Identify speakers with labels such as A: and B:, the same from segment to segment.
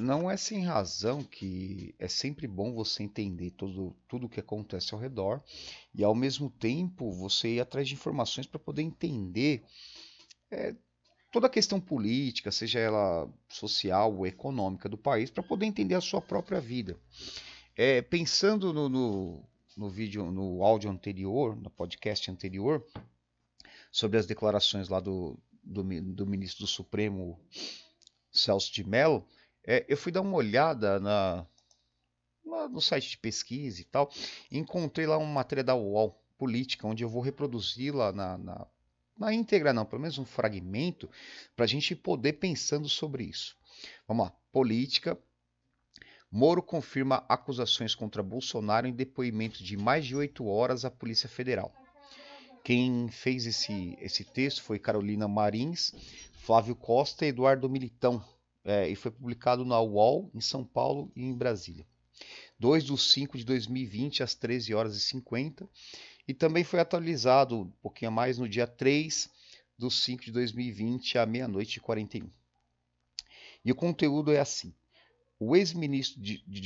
A: não é sem razão que é sempre bom você entender tudo, tudo o que acontece ao redor e, ao mesmo tempo, você ir atrás de informações para poder entender é, toda a questão política, seja ela social ou econômica do país, para poder entender a sua própria vida. É, pensando no, no, no vídeo, no áudio anterior, no podcast anterior, sobre as declarações lá do, do, do ministro do Supremo, Celso de Mello, é, eu fui dar uma olhada na, no site de pesquisa e tal, e encontrei lá uma matéria da UOL Política, onde eu vou reproduzi-la na, na, na íntegra, não, pelo menos um fragmento, para a gente poder pensando sobre isso. Vamos lá, política. Moro confirma acusações contra Bolsonaro em depoimento de mais de oito horas à Polícia Federal. Quem fez esse, esse texto foi Carolina Marins, Flávio Costa e Eduardo Militão, é, e foi publicado na UOL, em São Paulo e em Brasília. 2 de 5 de 2020, às 13 horas e 50, e também foi atualizado um pouquinho a mais no dia 3 de 5 de 2020, à meia-noite e 41. E o conteúdo é assim. O ex-ministro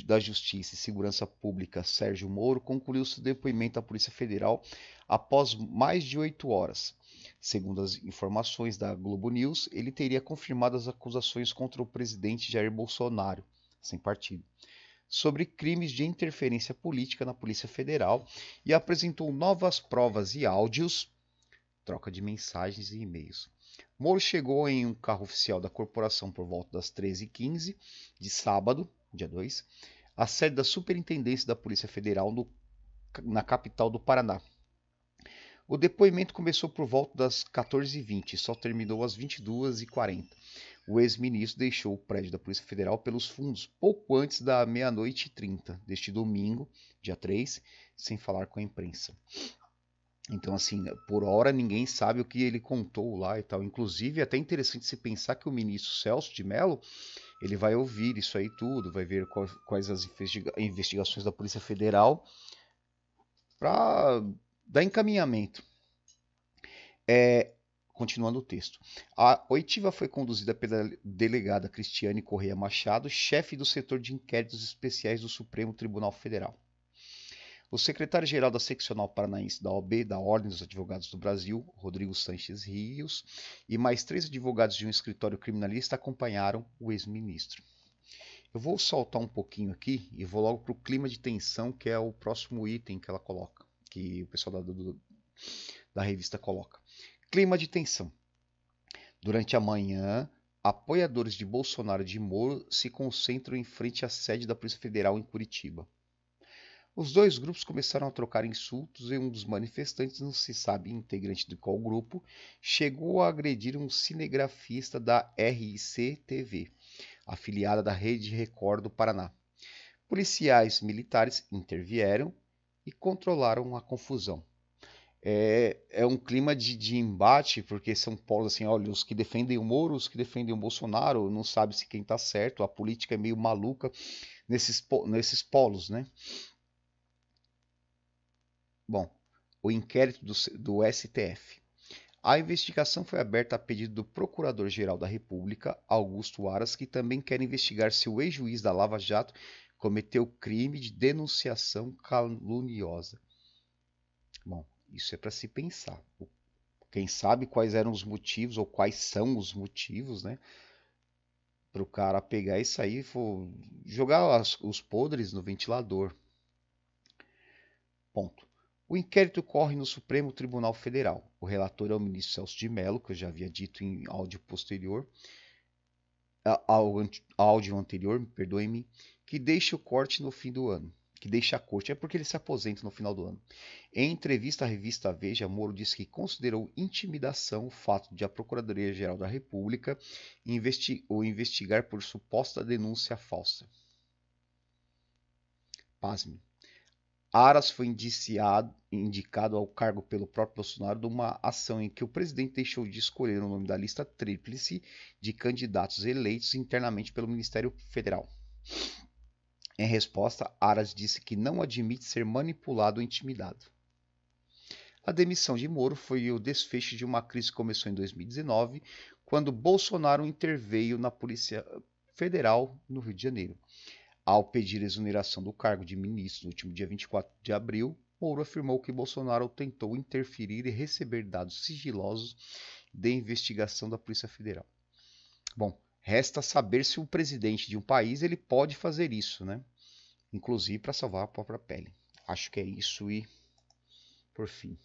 A: da Justiça e Segurança Pública, Sérgio Moro, concluiu seu depoimento à Polícia Federal após mais de oito horas. Segundo as informações da Globo News, ele teria confirmado as acusações contra o presidente Jair Bolsonaro, sem partido, sobre crimes de interferência política na Polícia Federal e apresentou novas provas e áudios, troca de mensagens e e-mails Moro chegou em um carro oficial da corporação por volta das 13h15 de sábado, dia 2, à sede da Superintendência da Polícia Federal no, na capital do Paraná. O depoimento começou por volta das 14h20 e só terminou às 22h40. O ex-ministro deixou o prédio da Polícia Federal pelos fundos pouco antes da meia-noite e 30 deste domingo, dia 3, sem falar com a imprensa. Então, assim, por hora ninguém sabe o que ele contou lá e tal. Inclusive, é até interessante se pensar que o ministro Celso de Mello ele vai ouvir isso aí tudo, vai ver quais as investigações da Polícia Federal para dar encaminhamento. É, continuando o texto. A oitiva foi conduzida pela delegada Cristiane Correia Machado, chefe do setor de inquéritos especiais do Supremo Tribunal Federal. O secretário-geral da seccional paranaense da OB, da Ordem dos Advogados do Brasil, Rodrigo Sanches Rios, e mais três advogados de um escritório criminalista acompanharam o ex-ministro. Eu vou saltar um pouquinho aqui e vou logo para o clima de tensão, que é o próximo item que ela coloca, que o pessoal da, do, da revista coloca. Clima de tensão. Durante a manhã, apoiadores de Bolsonaro e de Moro se concentram em frente à sede da Polícia Federal em Curitiba. Os dois grupos começaram a trocar insultos e um dos manifestantes, não se sabe integrante de qual grupo, chegou a agredir um cinegrafista da RIC-TV, afiliada da Rede Record do Paraná. Policiais militares intervieram e controlaram a confusão. É, é um clima de, de, embate, porque são polos assim, olha, os que defendem o Moro, os que defendem o Bolsonaro, não sabe se quem está certo, a política é meio maluca nesses, nesses polos, né? Bom, o inquérito do, do STF. A investigação foi aberta a pedido do Procurador-Geral da República, Augusto Aras, que também quer investigar se o ex-juiz da Lava Jato cometeu crime de denunciação caluniosa. Bom, isso é para se pensar. Quem sabe quais eram os motivos ou quais são os motivos, né? Para o cara pegar isso aí e jogar as, os podres no ventilador. Ponto. O inquérito corre no Supremo Tribunal Federal. O relator é o ministro Celso de Mello, que eu já havia dito em áudio posterior, áudio anterior, perdoe-me, que deixa o corte no fim do ano. Que deixa a corte, é porque ele se aposenta no final do ano. Em entrevista à revista Veja, Moro disse que considerou intimidação o fato de a Procuradoria-Geral da República investi investigar por suposta denúncia falsa. Pasme. Aras foi indiciado, indicado ao cargo pelo próprio Bolsonaro de uma ação em que o presidente deixou de escolher o nome da lista tríplice de candidatos eleitos internamente pelo Ministério Federal. Em resposta, Aras disse que não admite ser manipulado ou intimidado. A demissão de Moro foi o desfecho de uma crise que começou em 2019, quando Bolsonaro interveio na Polícia Federal no Rio de Janeiro. Ao pedir exoneração do cargo de ministro no último dia 24 de abril, Moro afirmou que Bolsonaro tentou interferir e receber dados sigilosos de investigação da Polícia Federal. Bom, resta saber se o presidente de um país ele pode fazer isso, né? Inclusive para salvar a própria pele. Acho que é isso e por fim.